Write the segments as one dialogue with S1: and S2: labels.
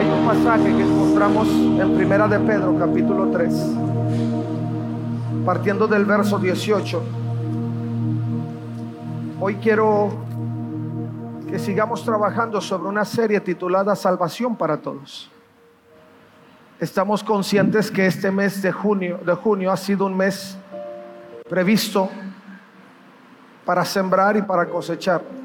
S1: hay un pasaje que encontramos en Primera de Pedro, capítulo 3, partiendo del verso 18. Hoy quiero que sigamos trabajando sobre una serie titulada Salvación para Todos. Estamos conscientes que este mes de junio, de junio ha sido un mes previsto para sembrar y para cosechar.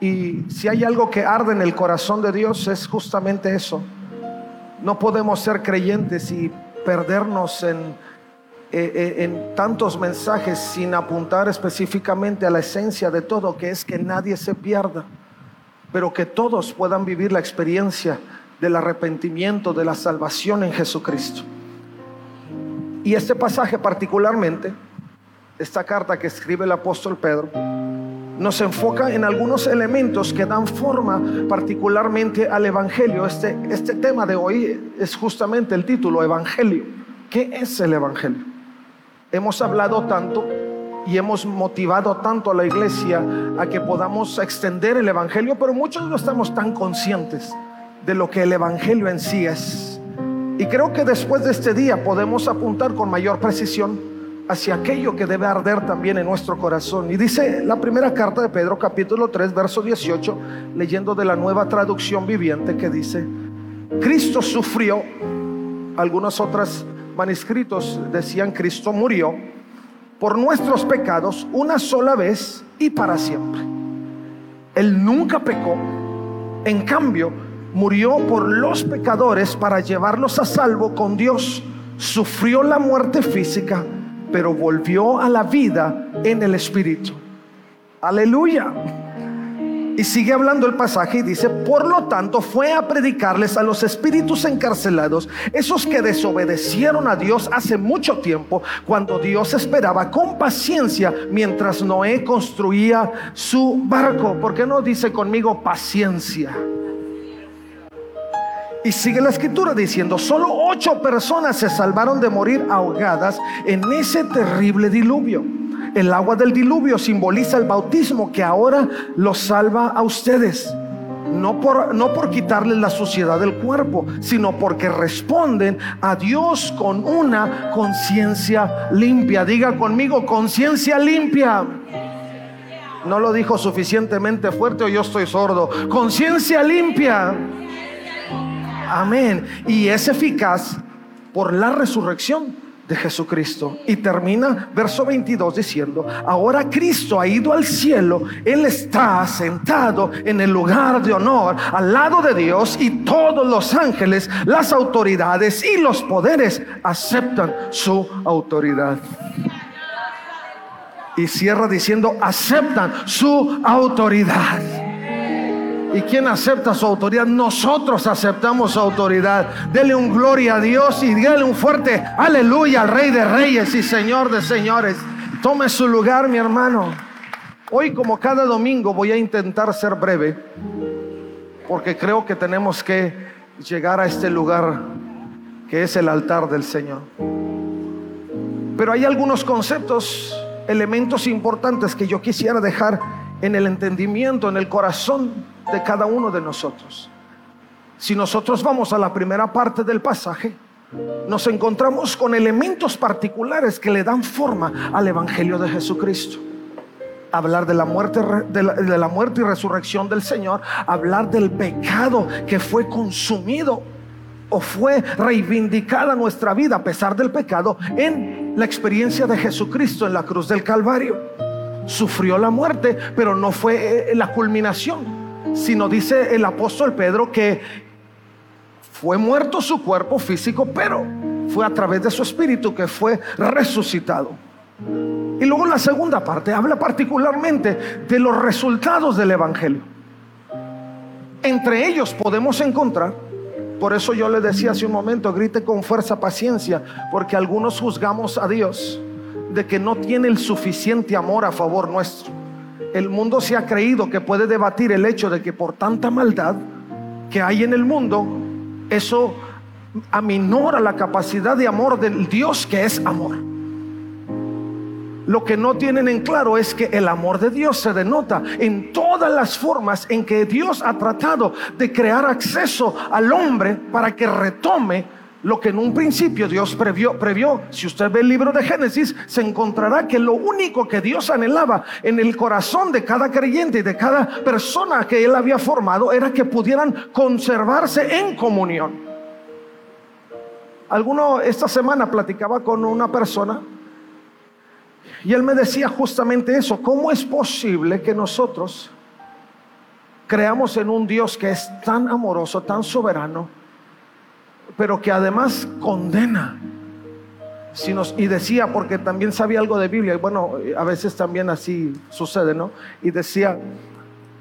S1: Y si hay algo que arde en el corazón de Dios es justamente eso. No podemos ser creyentes y perdernos en, eh, eh, en tantos mensajes sin apuntar específicamente a la esencia de todo, que es que nadie se pierda, pero que todos puedan vivir la experiencia del arrepentimiento, de la salvación en Jesucristo. Y este pasaje particularmente, esta carta que escribe el apóstol Pedro, nos enfoca en algunos elementos que dan forma particularmente al Evangelio. Este, este tema de hoy es justamente el título, Evangelio. ¿Qué es el Evangelio? Hemos hablado tanto y hemos motivado tanto a la iglesia a que podamos extender el Evangelio, pero muchos no estamos tan conscientes de lo que el Evangelio en sí es. Y creo que después de este día podemos apuntar con mayor precisión hacia aquello que debe arder también en nuestro corazón. Y dice la primera carta de Pedro, capítulo 3, verso 18, leyendo de la nueva traducción viviente, que dice, Cristo sufrió, algunos otros manuscritos decían Cristo murió por nuestros pecados una sola vez y para siempre. Él nunca pecó, en cambio, murió por los pecadores para llevarlos a salvo con Dios. Sufrió la muerte física, pero volvió a la vida en el Espíritu. Aleluya. Y sigue hablando el pasaje y dice, por lo tanto fue a predicarles a los espíritus encarcelados, esos que desobedecieron a Dios hace mucho tiempo, cuando Dios esperaba con paciencia mientras Noé construía su barco. ¿Por qué no dice conmigo paciencia? Y sigue la escritura diciendo, solo ocho personas se salvaron de morir ahogadas en ese terrible diluvio. El agua del diluvio simboliza el bautismo que ahora los salva a ustedes. No por, no por la suciedad del cuerpo, sino porque responden a Dios con una conciencia limpia. Diga conmigo, conciencia limpia. No lo dijo suficientemente fuerte o yo estoy sordo. Conciencia limpia. Amén. Y es eficaz por la resurrección de Jesucristo. Y termina verso 22 diciendo, ahora Cristo ha ido al cielo, Él está sentado en el lugar de honor al lado de Dios y todos los ángeles, las autoridades y los poderes aceptan su autoridad. Y cierra diciendo, aceptan su autoridad. ¿Y quién acepta su autoridad? Nosotros aceptamos su autoridad. Dele un gloria a Dios y dele un fuerte aleluya al Rey de Reyes y Señor de Señores. Tome su lugar, mi hermano. Hoy, como cada domingo, voy a intentar ser breve, porque creo que tenemos que llegar a este lugar que es el altar del Señor. Pero hay algunos conceptos, elementos importantes que yo quisiera dejar en el entendimiento, en el corazón de cada uno de nosotros. Si nosotros vamos a la primera parte del pasaje, nos encontramos con elementos particulares que le dan forma al Evangelio de Jesucristo. Hablar de la muerte, de la, muerte y resurrección del Señor, hablar del pecado que fue consumido o fue reivindicada nuestra vida a pesar del pecado en la experiencia de Jesucristo en la cruz del Calvario. Sufrió la muerte, pero no fue eh, la culminación sino dice el apóstol Pedro que fue muerto su cuerpo físico, pero fue a través de su espíritu que fue resucitado. Y luego la segunda parte habla particularmente de los resultados del Evangelio. Entre ellos podemos encontrar, por eso yo le decía hace un momento, grite con fuerza paciencia, porque algunos juzgamos a Dios de que no tiene el suficiente amor a favor nuestro el mundo se ha creído que puede debatir el hecho de que por tanta maldad que hay en el mundo, eso aminora la capacidad de amor del Dios que es amor. lo que no tienen en claro es que el amor de Dios se denota en todas las formas en que Dios ha tratado de crear acceso al hombre para que retome lo que en un principio Dios previó, previó. Si usted ve el libro de Génesis, se encontrará que lo único que Dios anhelaba en el corazón de cada creyente y de cada persona que él había formado era que pudieran conservarse en comunión. Alguno esta semana platicaba con una persona y él me decía justamente eso, ¿cómo es posible que nosotros creamos en un Dios que es tan amoroso, tan soberano, pero que además condena? Y decía, porque también sabía algo de Biblia, y bueno, a veces también así sucede, ¿no? Y decía,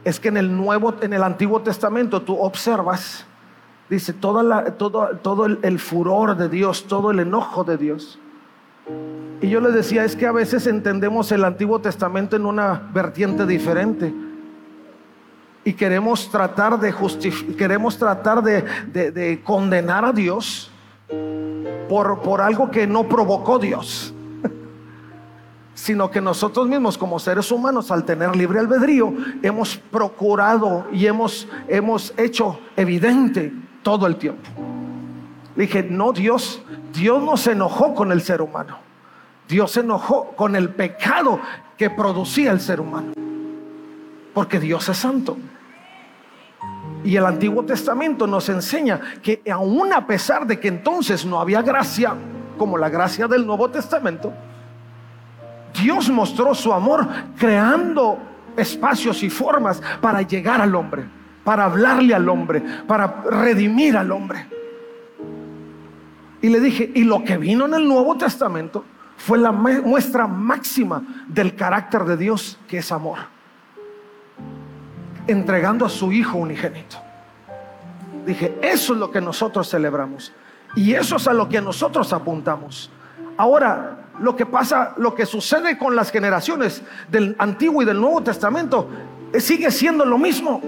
S1: es que en el Nuevo, en el Antiguo Testamento tú observas, dice, toda la, todo, todo el furor de Dios, todo el enojo de Dios y yo le decía, es que a veces entendemos el Antiguo Testamento en una vertiente diferente. Y queremos tratar de queremos tratar de, condenar a Dios por, por algo que no provocó Dios. Sino que nosotros mismos como seres humanos, al tener libre albedrío, hemos procurado y hemos, hemos hecho evidente todo el tiempo. Dije, no, Dios, Dios no se enojó con el ser humano. Dios se enojó con el pecado que producía el ser humano. Porque Dios es santo. Y el Antiguo Testamento nos enseña que aún a pesar de que entonces no había gracia, como la gracia del Nuevo Testamento, Dios mostró su amor creando espacios y formas para llegar al hombre, para hablarle al hombre, para redimir al hombre. Y le dije, y lo que vino en el Nuevo Testamento fue la muestra máxima del carácter de Dios, que es amor. Entregando a su Hijo unigénito. Dije, eso es lo que nosotros celebramos. Y eso es a lo que nosotros apuntamos. Ahora, lo que pasa, lo que sucede con las generaciones del Antiguo y del Nuevo Testamento, eh, sigue siendo lo mismo.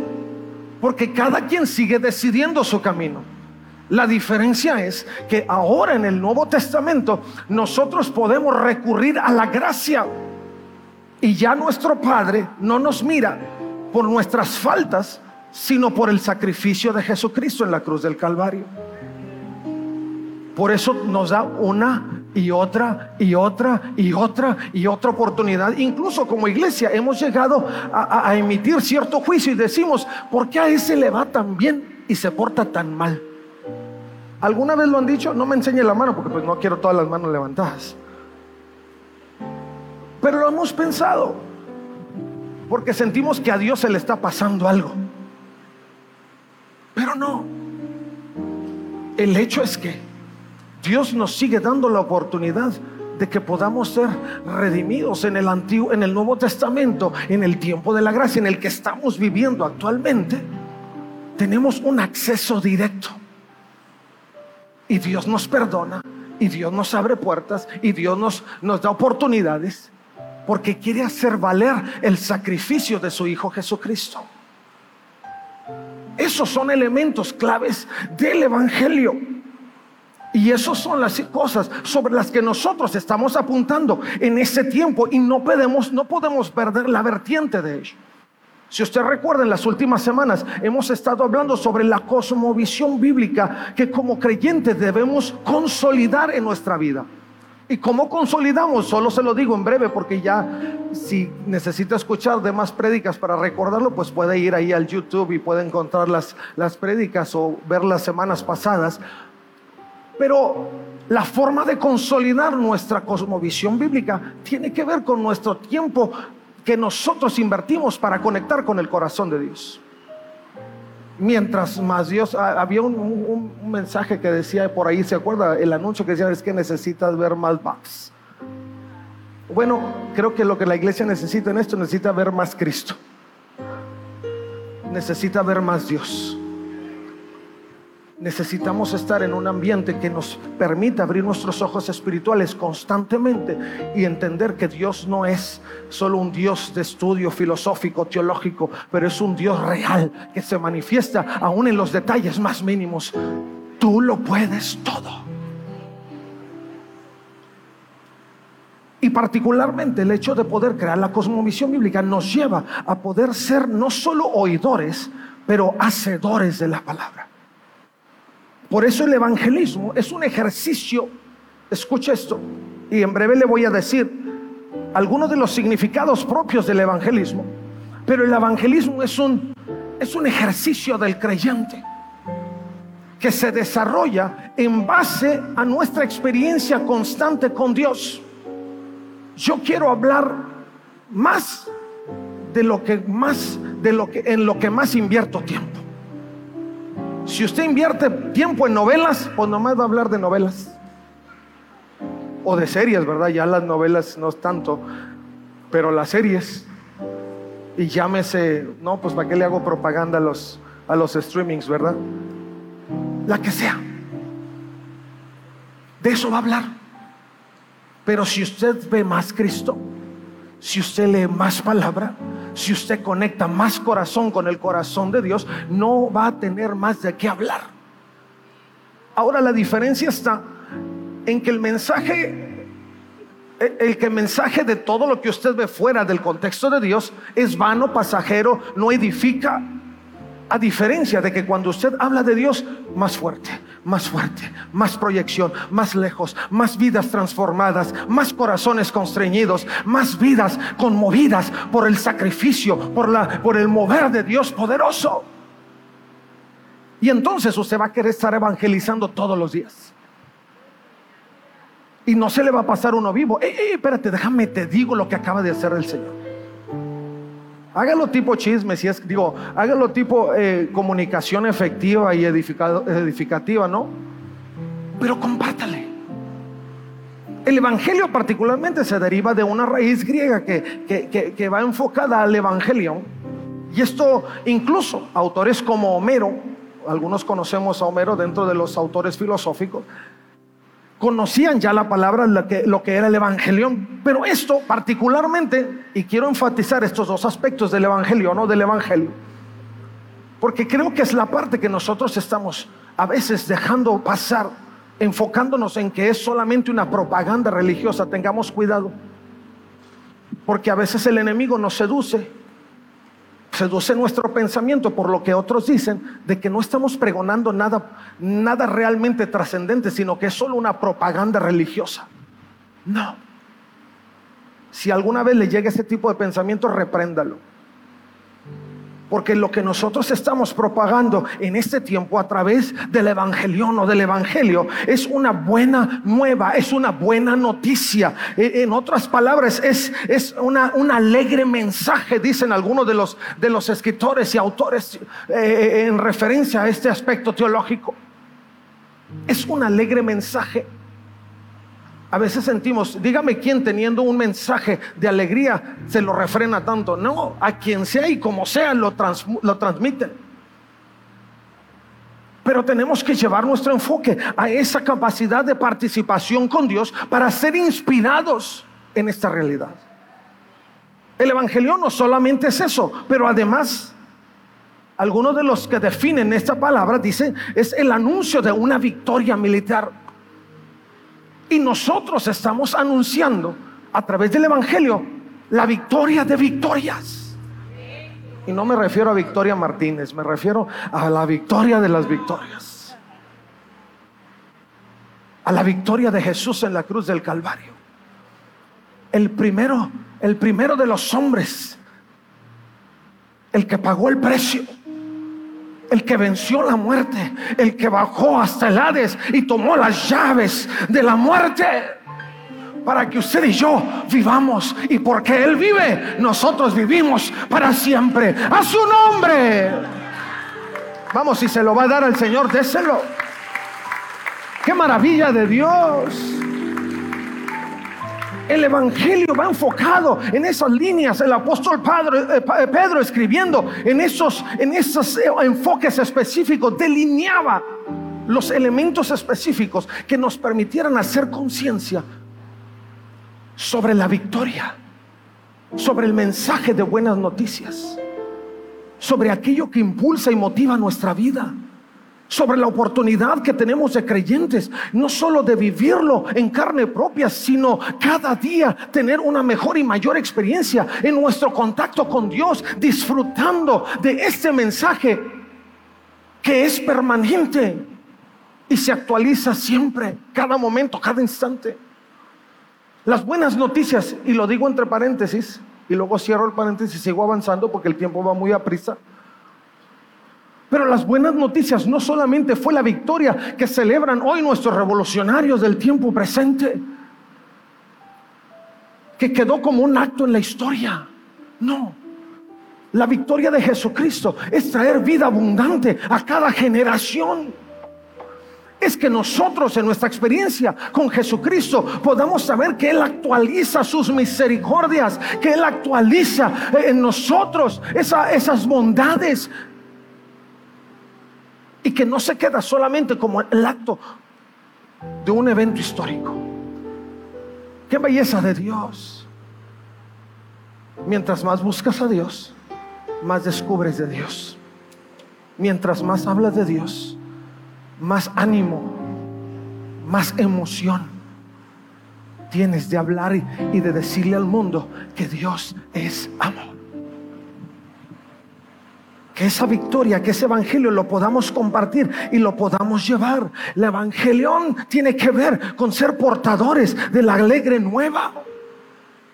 S1: Porque cada quien sigue decidiendo su camino. La diferencia es que ahora en el Nuevo Testamento nosotros podemos recurrir a la gracia y ya nuestro Padre no nos mira por nuestras faltas, sino por el sacrificio de Jesucristo en la cruz del Calvario. Por eso nos da una y otra y otra y otra y otra oportunidad. Incluso como iglesia hemos llegado a, emitir cierto juicio y decimos, ¿por qué a ese le va tan bien y se porta tan mal? ¿Alguna vez lo han dicho? No me enseñe la mano porque pues no quiero todas las manos levantadas. Pero lo hemos pensado porque sentimos que a Dios se le está pasando algo. Pero no. El hecho es que Dios nos sigue dando la oportunidad de que podamos ser redimidos en el antiguo en el Nuevo Testamento, en el tiempo de la gracia en el que estamos viviendo actualmente. Tenemos un acceso directo y Dios nos perdona, y Dios nos abre puertas, y Dios nos, nos da oportunidades, porque quiere hacer valer el sacrificio de su Hijo Jesucristo. Esos son elementos claves del Evangelio. Y esas son las cosas sobre las que nosotros estamos apuntando en ese tiempo y no podemos, no podemos perder la vertiente de ello. Si usted recuerda, en las últimas semanas hemos estado hablando sobre la cosmovisión bíblica que como creyentes debemos consolidar en nuestra vida. ¿Y cómo consolidamos? Solo se lo digo en breve porque ya si necesita escuchar demás prédicas para recordarlo, pues puede ir ahí al YouTube y puede encontrar las, las prédicas o ver las semanas pasadas. Pero la forma de consolidar nuestra cosmovisión bíblica tiene que ver con nuestro tiempo que nosotros invertimos para conectar con el corazón de Dios. Mientras más Dios, ah, había un, mensaje que decía por ahí, ¿se acuerda? El anuncio que decía es que necesitas ver más bugs. Bueno, creo que lo que la iglesia necesita en esto, necesita ver más Cristo. Necesita ver más Dios. Necesitamos estar en un ambiente que nos permita abrir nuestros ojos espirituales constantemente y entender que Dios no es solo un Dios de estudio filosófico, teológico, pero es un Dios real que se manifiesta aún en los detalles más mínimos. Tú lo puedes todo. Y particularmente el hecho de poder crear la cosmovisión bíblica nos lleva a poder ser no solo oidores, pero hacedores de la palabra. Por eso el evangelismo es un ejercicio, escucha esto, y en breve le voy a decir algunos de los significados propios del evangelismo, pero el evangelismo es un, es un ejercicio del creyente que se desarrolla en base a nuestra experiencia constante con Dios. Yo quiero hablar más de lo que más de lo que en lo que más invierto tiempo. Si usted invierte tiempo en novelas, pues nomás va a hablar de novelas. O de series, ¿verdad? Ya las novelas no es tanto, pero las series. Y llámese, no, pues para qué le hago propaganda a los, a los streamings, ¿verdad? La que sea. De eso va a hablar. Pero si usted ve más Cristo, si usted lee más palabra, si usted conecta más corazón con el corazón de Dios, no va a tener más de qué hablar. Ahora la diferencia está en que el mensaje, el que el mensaje de todo lo que usted ve fuera del contexto de Dios es vano, pasajero, no edifica, a diferencia de que cuando usted habla de Dios, más fuerte, más fuerte, más proyección, más lejos, más vidas transformadas, más corazones constreñidos, más vidas conmovidas por el sacrificio, por, la, por el mover de Dios poderoso. Y entonces usted va a querer estar evangelizando todos los días. Y no se le va a pasar uno vivo. Ey, espérate, déjame te digo lo que acaba de hacer el Señor. Hágalo tipo chisme, si es, digo, hágalo tipo eh, comunicación efectiva y edificativa, ¿no? Pero compártale. El Evangelio particularmente se deriva de una raíz griega que, que va enfocada al Evangelio. Y esto incluso autores como Homero, algunos conocemos a Homero dentro de los autores filosóficos, conocían ya la palabra, lo que, era el Evangelio. Pero esto particularmente, y quiero enfatizar estos dos aspectos del Evangelio, no del Evangelio, porque creo que es la parte que nosotros estamos a veces dejando pasar, enfocándonos en que es solamente una propaganda religiosa. Tengamos cuidado, porque a veces el enemigo nos seduce seduce nuestro pensamiento por lo que otros dicen de que no estamos pregonando nada, nada realmente trascendente, sino que es solo una propaganda religiosa. No. Si alguna vez le llega ese tipo de pensamiento, repréndalo. Porque lo que nosotros estamos propagando en este tiempo a través del Evangelio o del Evangelio es una buena nueva, es una buena noticia. E, en otras palabras, es, es una, un alegre mensaje, dicen algunos de los, de los escritores y autores eh, en referencia a este aspecto teológico. Es un alegre mensaje a veces sentimos, dígame quién teniendo un mensaje de alegría se lo refrena tanto. No, a quien sea y como sea lo, transmiten. Pero tenemos que llevar nuestro enfoque a esa capacidad de participación con Dios para ser inspirados en esta realidad. El Evangelio no solamente es eso, pero además algunos de los que definen esta palabra dicen es el anuncio de una victoria militar. Y nosotros estamos anunciando a través del Evangelio la victoria de victorias. Y no me refiero a Victoria Martínez, me refiero a la victoria de las victorias. A la victoria de Jesús en la cruz del Calvario. El primero, el primero de los hombres, el que pagó el precio el que venció la muerte, el que bajó hasta el Hades y tomó las llaves de la muerte para que usted y yo vivamos. Y porque Él vive, nosotros vivimos para siempre. A su nombre. Vamos, si se lo va a dar al Señor, déselo. Qué maravilla de Dios. El Evangelio va enfocado en esas líneas. El apóstol eh, eh, Pedro escribiendo en esos, en esos eh, enfoques específicos delineaba los elementos específicos que nos permitieran hacer conciencia sobre la victoria, sobre el mensaje de buenas noticias, sobre aquello que impulsa y motiva nuestra vida. Sobre la oportunidad que tenemos de creyentes, no solo de vivirlo en carne propia, sino cada día tener una mejor y mayor experiencia en nuestro contacto con Dios, disfrutando de este mensaje que es permanente y se actualiza siempre, cada momento, cada instante. Las buenas noticias, y lo digo entre paréntesis, y luego cierro el paréntesis y sigo avanzando porque el tiempo va muy a prisa. Pero las buenas noticias no solamente fue la victoria que celebran hoy nuestros revolucionarios del tiempo presente, que quedó como un acto en la historia. No. La victoria de Jesucristo es traer vida abundante a cada generación. Es que nosotros en nuestra experiencia con Jesucristo podamos saber que Él actualiza sus misericordias, que Él actualiza en nosotros esas bondades y que no se queda solamente como el acto de un evento histórico. Qué belleza de Dios. Mientras más buscas a Dios, más descubres de Dios. Mientras más hablas de Dios, más ánimo, más emoción tienes de hablar y, de decirle al mundo que Dios es amor que esa victoria, que ese evangelio lo podamos compartir y lo podamos llevar. El evangelión tiene que ver con ser portadores de la alegre nueva.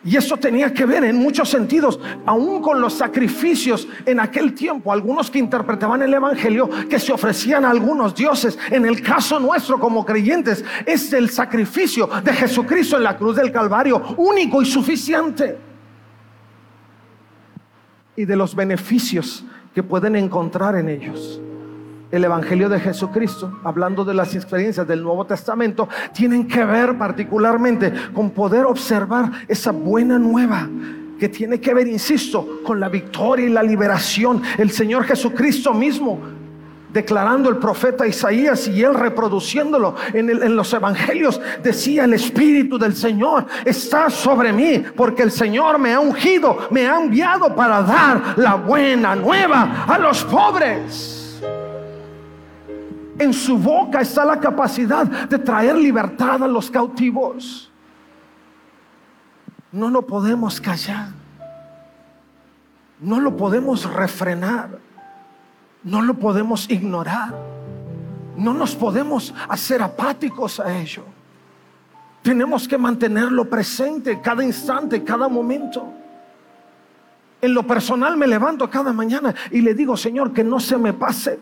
S1: Y eso tenía que ver en muchos sentidos, aún con los sacrificios en aquel tiempo, algunos que interpretaban el Evangelio, que se ofrecían a algunos dioses. En el caso nuestro como creyentes, es el sacrificio de Jesucristo en la cruz del Calvario, único y suficiente. Y de los beneficios que pueden encontrar en ellos. El Evangelio de Jesucristo, hablando de las experiencias del Nuevo Testamento, tienen que ver particularmente con poder observar esa buena nueva que tiene que ver, insisto, con la victoria y la liberación. El Señor Jesucristo mismo declarando el profeta Isaías y él reproduciéndolo en, los evangelios, decía el Espíritu del Señor está sobre mí porque el Señor me ha ungido, me ha enviado para dar la buena nueva a los pobres. En su boca está la capacidad de traer libertad a los cautivos. No lo podemos callar. No lo podemos refrenar. No lo podemos ignorar. No nos podemos hacer apáticos a ello. Tenemos que mantenerlo presente cada instante, cada momento. En lo personal me levanto cada mañana y le digo, Señor, que no se me pase.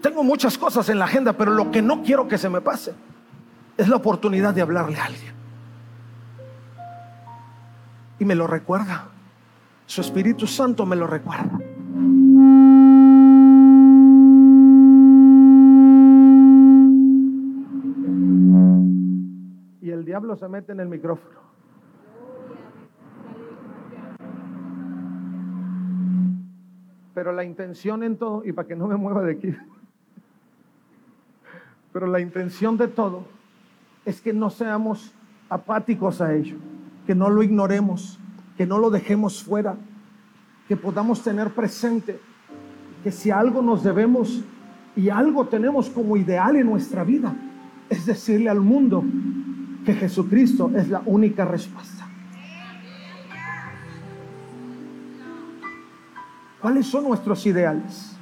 S1: Tengo muchas cosas en la agenda, pero lo que no quiero que se me pase es la oportunidad de hablarle a alguien. Y me lo recuerda. Su Espíritu Santo me lo recuerda. Diablo se mete en el micrófono. Pero la intención en todo, y para que no me mueva de aquí, pero la intención de todo es que no seamos apáticos a ello, que no lo ignoremos, que no lo dejemos fuera, que podamos tener presente que si algo nos debemos y algo tenemos como ideal en nuestra vida, es decirle al mundo que Jesucristo es la única respuesta. ¿Cuáles son nuestros ideales?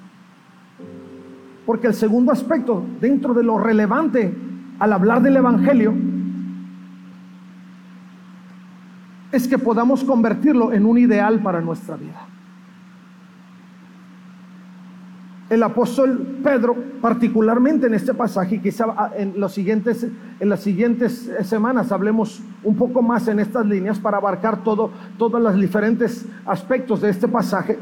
S1: Porque el segundo aspecto, dentro de lo relevante al hablar del Evangelio, es que podamos convertirlo en un ideal para nuestra vida. El apóstol Pedro, particularmente en este pasaje, quizá ah, en, siguientes, en las siguientes semanas hablemos un poco más en estas líneas para abarcar todo, todos los diferentes aspectos de este pasaje.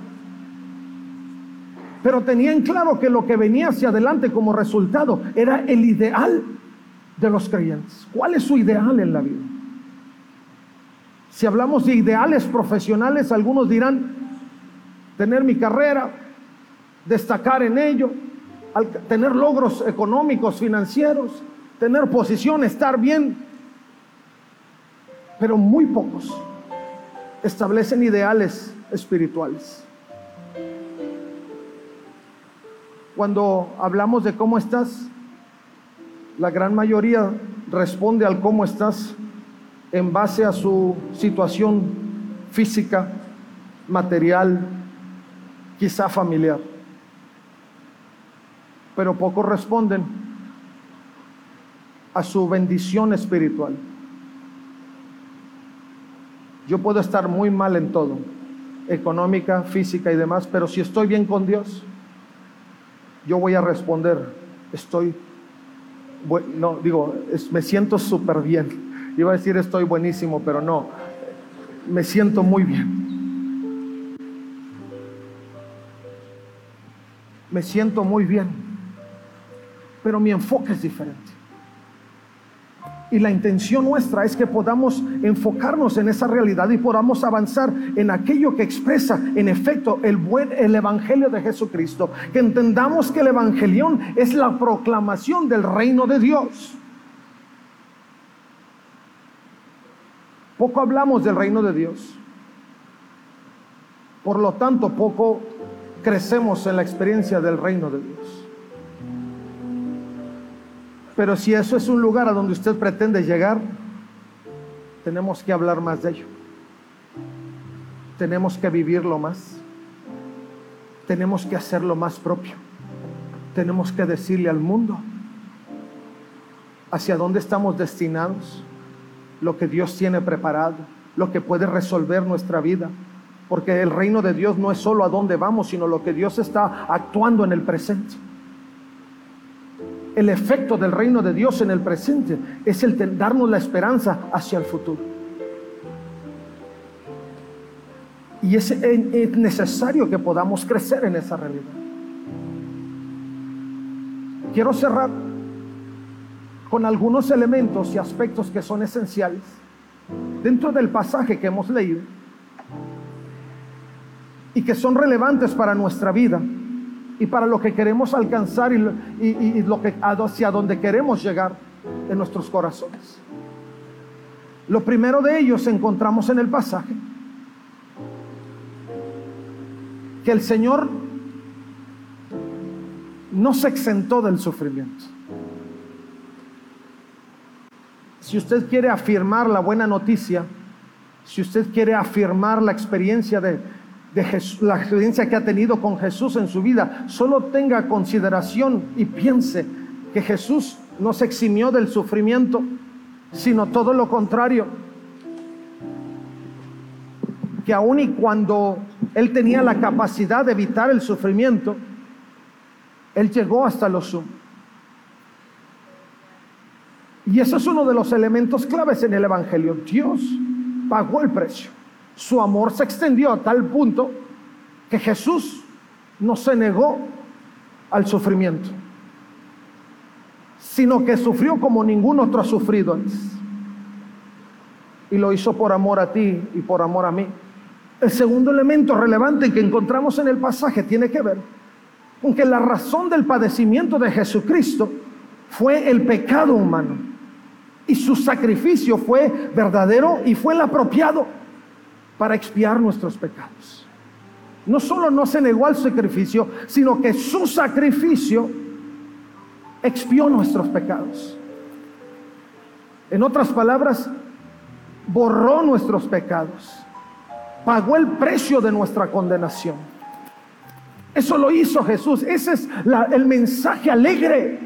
S1: Pero tenían claro que lo que venía hacia adelante como resultado era el ideal de los creyentes. ¿Cuál es su ideal en la vida? Si hablamos de ideales profesionales, algunos dirán tener mi carrera, destacar en ello, tener logros económicos, financieros, tener posición, estar bien. Pero muy pocos establecen ideales espirituales. Cuando hablamos de cómo estás, la gran mayoría responde al cómo estás en base a su situación física, material, quizá familiar. Pero pocos responden a su bendición espiritual. Yo puedo estar muy mal en todo, económica, física y demás, pero si estoy bien con Dios, yo voy a responder, estoy, no, digo, me siento súper bien. Iba a decir estoy buenísimo, pero no, me siento muy bien. Me siento muy bien, pero mi enfoque es diferente. Y la intención nuestra es que podamos enfocarnos en esa realidad y podamos avanzar en aquello que expresa en efecto el buen el evangelio de Jesucristo, que entendamos que el evangelión es la proclamación del reino de Dios. Poco hablamos del reino de Dios. Por lo tanto, poco crecemos en la experiencia del reino de Dios. Pero si eso es un lugar a donde usted pretende llegar, tenemos que hablar más de ello. Tenemos que vivirlo más. Tenemos que hacerlo más propio. Tenemos que decirle al mundo hacia dónde estamos destinados, lo que Dios tiene preparado, lo que puede resolver nuestra vida. Porque el reino de Dios no es solo a dónde vamos, sino lo que Dios está actuando en el presente el efecto del reino de Dios en el presente es el darnos la esperanza hacia el futuro. Y es, es necesario que podamos crecer en esa realidad. Quiero cerrar con algunos elementos y aspectos que son esenciales dentro del pasaje que hemos leído y que son relevantes para nuestra vida y para lo que queremos alcanzar y, lo que, hacia donde queremos llegar en nuestros corazones. Lo primero de ellos encontramos en el pasaje. Que el Señor no se exentó del sufrimiento. Si usted quiere afirmar la buena noticia, si usted quiere afirmar la experiencia de, de la experiencia que ha tenido con Jesús en su vida, solo tenga consideración y piense que Jesús no se eximió del sufrimiento, sino todo lo contrario. Que aun y cuando Él tenía la capacidad de evitar el sufrimiento, Él llegó hasta lo sumo. Y eso es uno de los elementos claves en el Evangelio. Dios pagó el precio su amor se extendió a tal punto que Jesús no se negó al sufrimiento, sino que sufrió como ningún otro ha sufrido antes. Y lo hizo por amor a ti y por amor a mí. El segundo elemento relevante que encontramos en el pasaje tiene que ver con que la razón del padecimiento de Jesucristo fue el pecado humano. Y su sacrificio fue verdadero y fue el apropiado para expiar nuestros pecados. No solo no se negó al sacrificio, sino que su sacrificio expió nuestros pecados. En otras palabras, borró nuestros pecados, pagó el precio de nuestra condenación. Eso lo hizo Jesús. Ese es el mensaje alegre.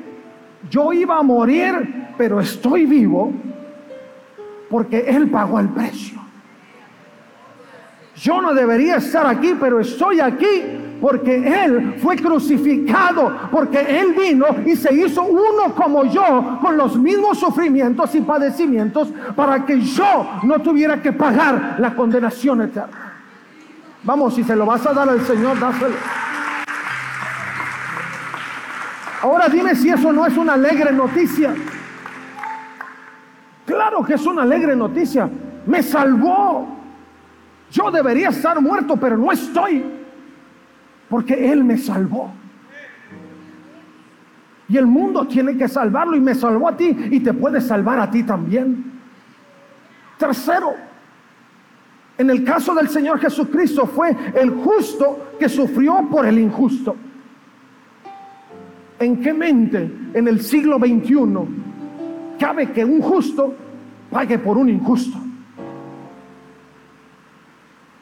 S1: Yo iba a morir, pero estoy vivo porque Él pagó el precio. Yo no debería estar aquí, pero estoy aquí porque Él fue crucificado, porque Él vino y se hizo uno como yo, con los mismos sufrimientos y padecimientos, para que yo no tuviera que pagar la condenación eterna. Vamos, si se lo vas a dar al Señor, dáselo. Ahora dime si eso no es una alegre noticia. Claro que es una alegre noticia. Me salvó. Yo debería estar muerto, pero no estoy. Porque Él me salvó. Y el mundo tiene que salvarlo y me salvó a ti y te puede salvar a ti también. Tercero, en el caso del Señor Jesucristo fue el justo que sufrió por el injusto. ¿En qué mente en el siglo XXI cabe que un justo pague por un injusto?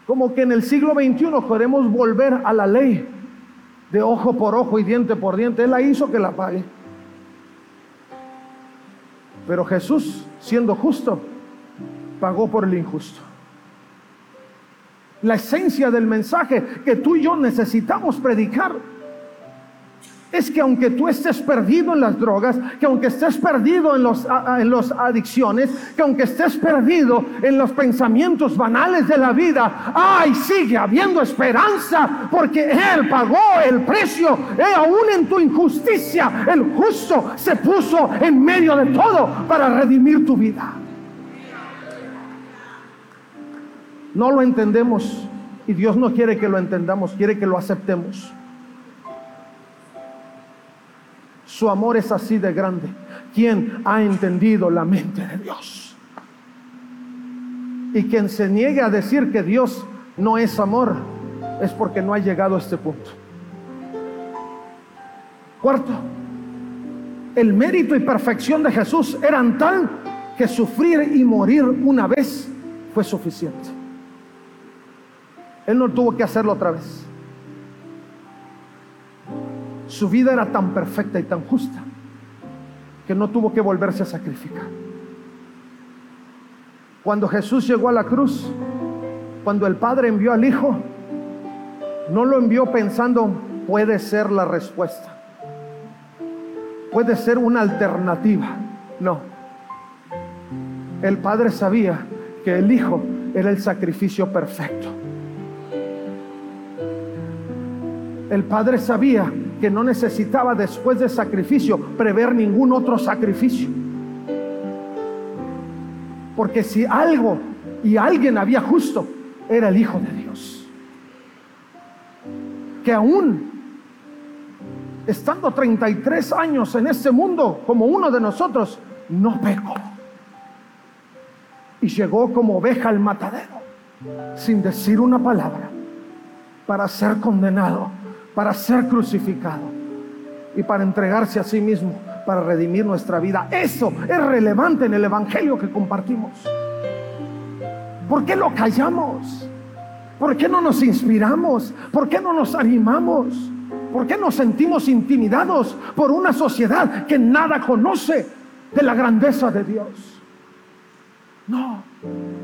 S1: Como que en el siglo XXI queremos volver a la ley de ojo por ojo y diente por diente. Él la hizo que la pague. Pero Jesús, siendo justo, pagó por el injusto. La esencia del mensaje que tú y yo necesitamos predicar es que aunque tú estés perdido en las drogas, que aunque estés perdido en las los adicciones, que aunque estés perdido en los pensamientos banales de la vida, ay, sigue habiendo esperanza porque Él pagó el precio, y aún en tu injusticia, el justo se puso en medio de todo para redimir tu vida. No lo entendemos y Dios no quiere que lo entendamos, quiere que lo aceptemos. Su amor es así de grande. ¿Quién ha entendido la mente de Dios? Y quien se niegue a decir que Dios no es amor es porque no ha llegado a este punto. Cuarto, el mérito y perfección de Jesús eran tal que sufrir y morir una vez fue suficiente. Él no tuvo que hacerlo otra vez. Su vida era tan perfecta y tan justa que no tuvo que volverse a sacrificar. Cuando Jesús llegó a la cruz, cuando el Padre envió al Hijo, no lo envió pensando puede ser la respuesta, puede ser una alternativa. No. El Padre sabía que el Hijo era el sacrificio perfecto. El Padre sabía que no necesitaba después de sacrificio prever ningún otro sacrificio. Porque si algo y alguien había justo, era el Hijo de Dios. Que aún estando 33 años en este mundo como uno de nosotros, no pecó. Y llegó como oveja al matadero, sin decir una palabra, para ser condenado para ser crucificado y para entregarse a sí mismo para redimir nuestra vida. Eso es relevante en el Evangelio que compartimos. ¿Por qué lo callamos? ¿Por qué no nos inspiramos? ¿Por qué no nos animamos? ¿Por qué nos sentimos intimidados por una sociedad que nada conoce de la grandeza de Dios? No,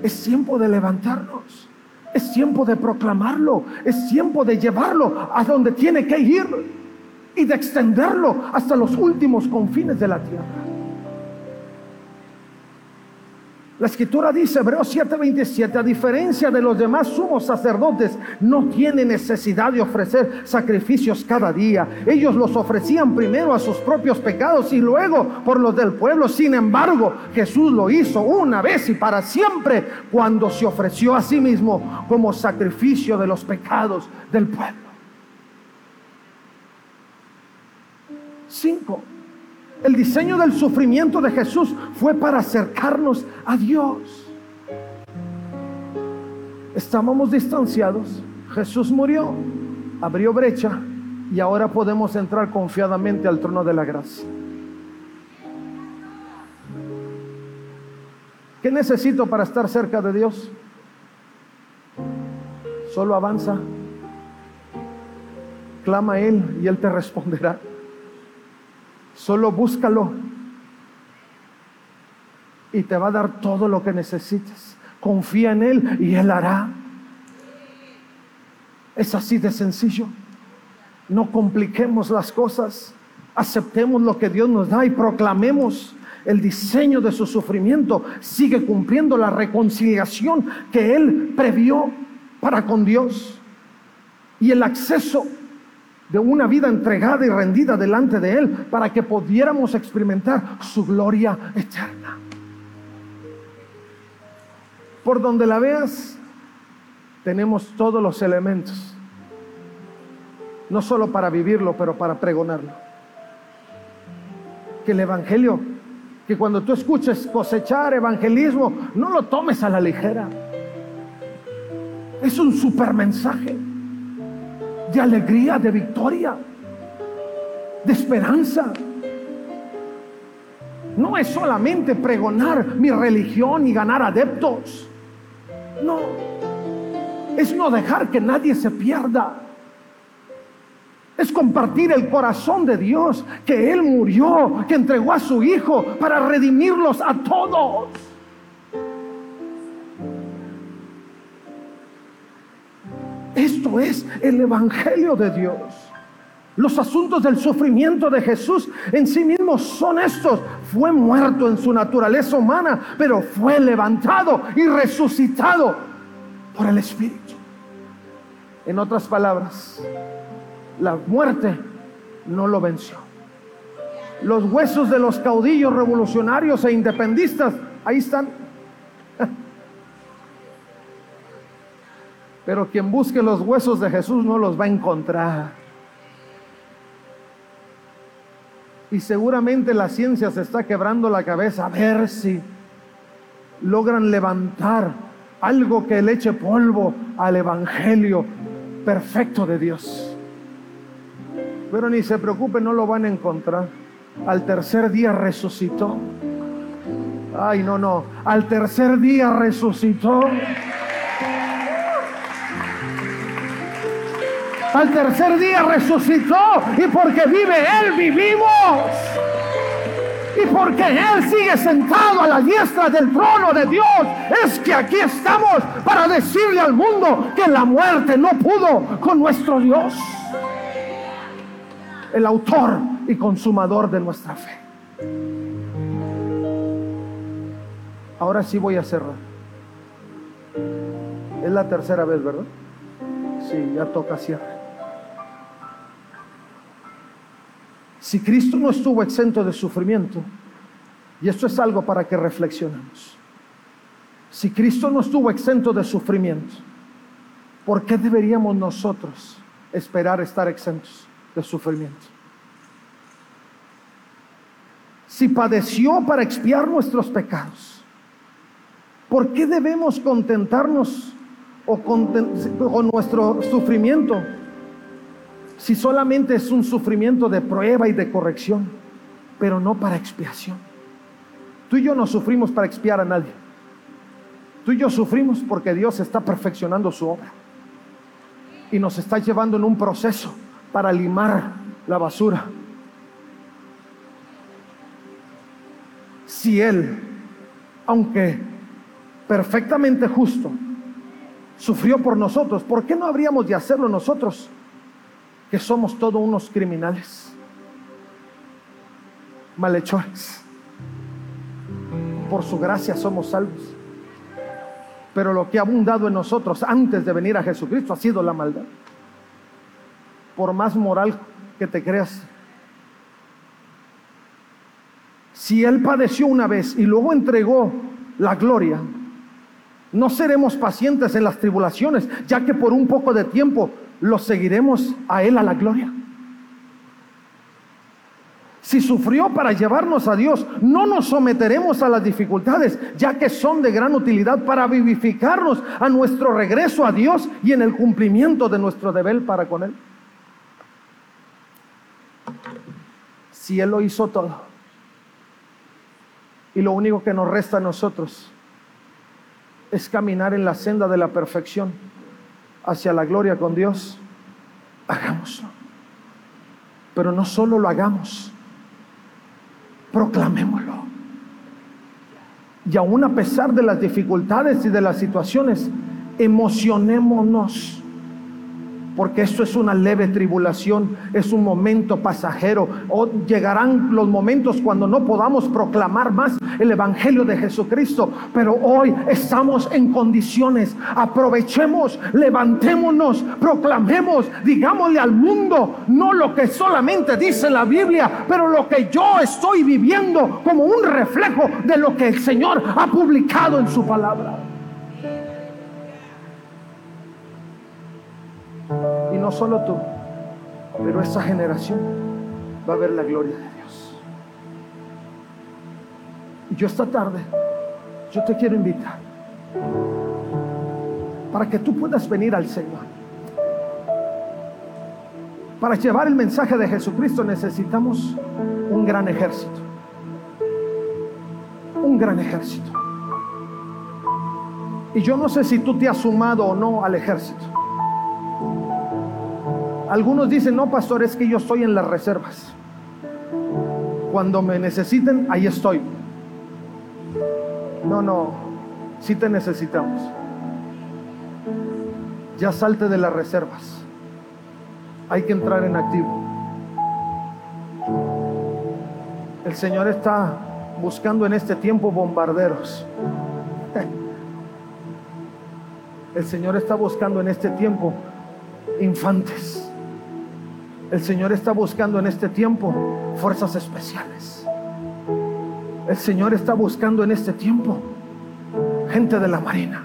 S1: es tiempo de levantarnos es tiempo de proclamarlo, es tiempo de llevarlo a donde tiene que ir y de extenderlo hasta los últimos confines de la tierra. La escritura dice, Hebreos 7:27, a diferencia de los demás sumos sacerdotes, no tiene necesidad de ofrecer sacrificios cada día. Ellos los ofrecían primero a sus propios pecados y luego por los del pueblo. Sin embargo, Jesús lo hizo una vez y para siempre cuando se ofreció a sí mismo como sacrificio de los pecados del pueblo. Cinco. El diseño del sufrimiento de Jesús fue para acercarnos a Dios. Estábamos distanciados, Jesús murió, abrió brecha y ahora podemos entrar confiadamente al trono de la gracia. ¿Qué necesito para estar cerca de Dios? Solo avanza, clama a Él y Él te responderá. Solo búscalo y te va a dar todo lo que necesites. Confía en Él y Él hará. Es así de sencillo. No compliquemos las cosas. Aceptemos lo que Dios nos da y proclamemos el diseño de su sufrimiento. Sigue cumpliendo la reconciliación que Él previó para con Dios y el acceso de una vida entregada y rendida delante de Él para que pudiéramos experimentar su gloria eterna. Por donde la veas, tenemos todos los elementos, no solo para vivirlo, pero para pregonarlo. Que el Evangelio, que cuando tú escuches cosechar evangelismo, no lo tomes a la ligera. Es un super mensaje de alegría, de victoria. de esperanza. No es solamente pregonar mi religión y ganar adeptos. No, es no dejar que nadie se pierda. Es compartir el corazón de Dios, que Él murió, que entregó a su Hijo para redimirlos a todos. Es el Evangelio de Dios. Los asuntos del sufrimiento de Jesús en sí mismos son estos. Fue muerto en su naturaleza humana, pero fue levantado y resucitado por el Espíritu. En otras palabras, la muerte no lo venció. Los huesos de los caudillos revolucionarios e independistas, ahí están. Pero quien busque los huesos de Jesús no los va a encontrar. Y seguramente la ciencia se está quebrando la cabeza a ver si logran levantar algo que le eche polvo al Evangelio perfecto de Dios. Pero ni se preocupe, no lo van a encontrar. Al tercer día resucitó. Ay, no, no. Al tercer día resucitó. Al tercer día resucitó y porque vive Él vivimos. Y porque Él sigue sentado a la diestra del trono de Dios, es que aquí estamos para decirle al mundo que la muerte no pudo con nuestro Dios. El autor y consumador de nuestra fe. Ahora sí voy a cerrar. Es la tercera vez, ¿verdad? Sí, ya toca cierre. Si Cristo no estuvo exento de sufrimiento, y esto es algo para que reflexionemos, si Cristo no estuvo exento de sufrimiento, ¿por qué deberíamos nosotros esperar estar exentos de sufrimiento? Si padeció para expiar nuestros pecados, ¿por qué debemos contentarnos o con, con nuestro sufrimiento si solamente es un sufrimiento de prueba y de corrección, pero no para expiación. Tú y yo no sufrimos para expiar a nadie. Tú y yo sufrimos porque Dios está perfeccionando su obra y nos está llevando en un proceso para limar la basura. Si Él, aunque perfectamente justo, sufrió por nosotros, ¿por qué no habríamos de hacerlo nosotros? Que somos todos unos criminales, malhechores. Por su gracia somos salvos. Pero lo que ha abundado en nosotros antes de venir a Jesucristo ha sido la maldad. Por más moral que te creas. Si Él padeció una vez y luego entregó la gloria, no seremos pacientes en las tribulaciones, ya que por un poco de tiempo lo seguiremos a Él a la gloria. Si sufrió para llevarnos a Dios, no nos someteremos a las dificultades, ya que son de gran utilidad para vivificarnos a nuestro regreso a Dios y en el cumplimiento de nuestro deber para con Él. Si Él lo hizo todo, y lo único que nos resta a nosotros es caminar en la senda de la perfección hacia la gloria con Dios, hagámoslo. Pero no solo lo hagamos, proclamémoslo. Y aún a pesar de las dificultades y de las situaciones, emocionémonos porque esto es una leve tribulación, es un momento pasajero. O llegarán los momentos cuando no podamos proclamar más el Evangelio de Jesucristo, pero hoy estamos en condiciones. Aprovechemos, levantémonos, proclamemos, digámosle al mundo, no lo que solamente dice la Biblia, pero lo que yo estoy viviendo como un reflejo de lo que el Señor ha publicado en su palabra. No solo tú, pero esa generación va a ver la gloria de Dios. Y yo esta tarde, yo te quiero invitar para que tú puedas venir al Señor. Para llevar el mensaje de Jesucristo necesitamos un gran ejército. Un gran ejército. Y yo no sé si tú te has sumado o no al ejército. Algunos dicen, no, pastor, es que yo estoy en las reservas. Cuando me necesiten, ahí estoy. No, no, sí te necesitamos. Ya salte de las reservas. Hay que entrar en activo. El Señor está buscando en este tiempo bombarderos. El Señor está buscando en este tiempo infantes. El Señor está buscando en este tiempo fuerzas especiales. El Señor está buscando en este tiempo gente de la marina.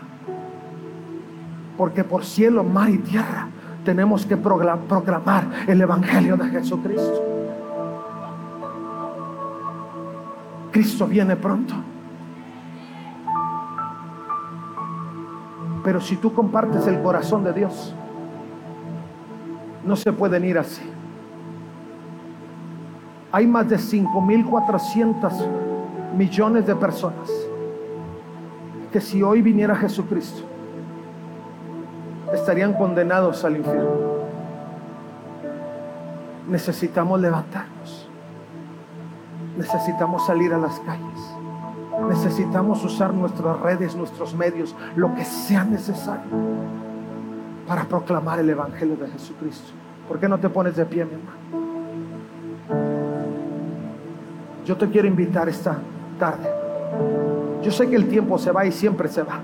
S1: Porque por cielo, mar y tierra tenemos que proclamar el Evangelio de Jesucristo. Cristo viene pronto. Pero si tú compartes el corazón de Dios, no se pueden ir así. Hay más de 5.400 millones de personas que si hoy viniera Jesucristo, estarían condenados al infierno. Necesitamos levantarnos. Necesitamos salir a las calles. Necesitamos usar nuestras redes, nuestros medios, lo que sea necesario para proclamar el Evangelio de Jesucristo. ¿Por qué no te pones de pie, mi hermano? Yo te quiero invitar esta tarde. Yo sé que el tiempo se va y siempre se va.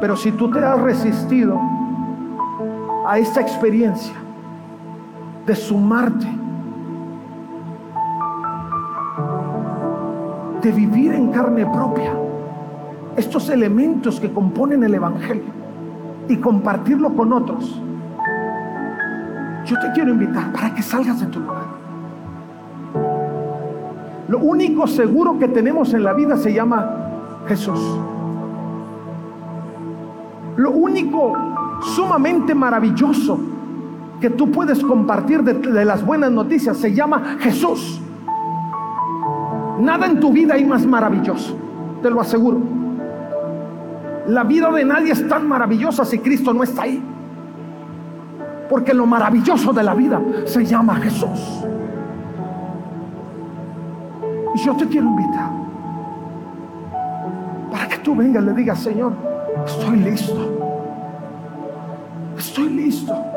S1: Pero si tú te has resistido a esta experiencia de sumarte, de vivir en carne propia, estos elementos que componen el Evangelio y compartirlo con otros, yo te quiero invitar para que salgas de tu lugar. Lo único seguro que tenemos en la vida se llama Jesús. Lo único sumamente maravilloso que tú puedes compartir de, las buenas noticias se llama Jesús. Nada en tu vida hay más maravilloso, te lo aseguro. La vida de nadie es tan maravillosa si Cristo no está ahí. Porque lo maravilloso de la vida se llama Jesús. Y yo te quiero invitar para que tú vengas y le digas, Señor, estoy listo. Estoy listo.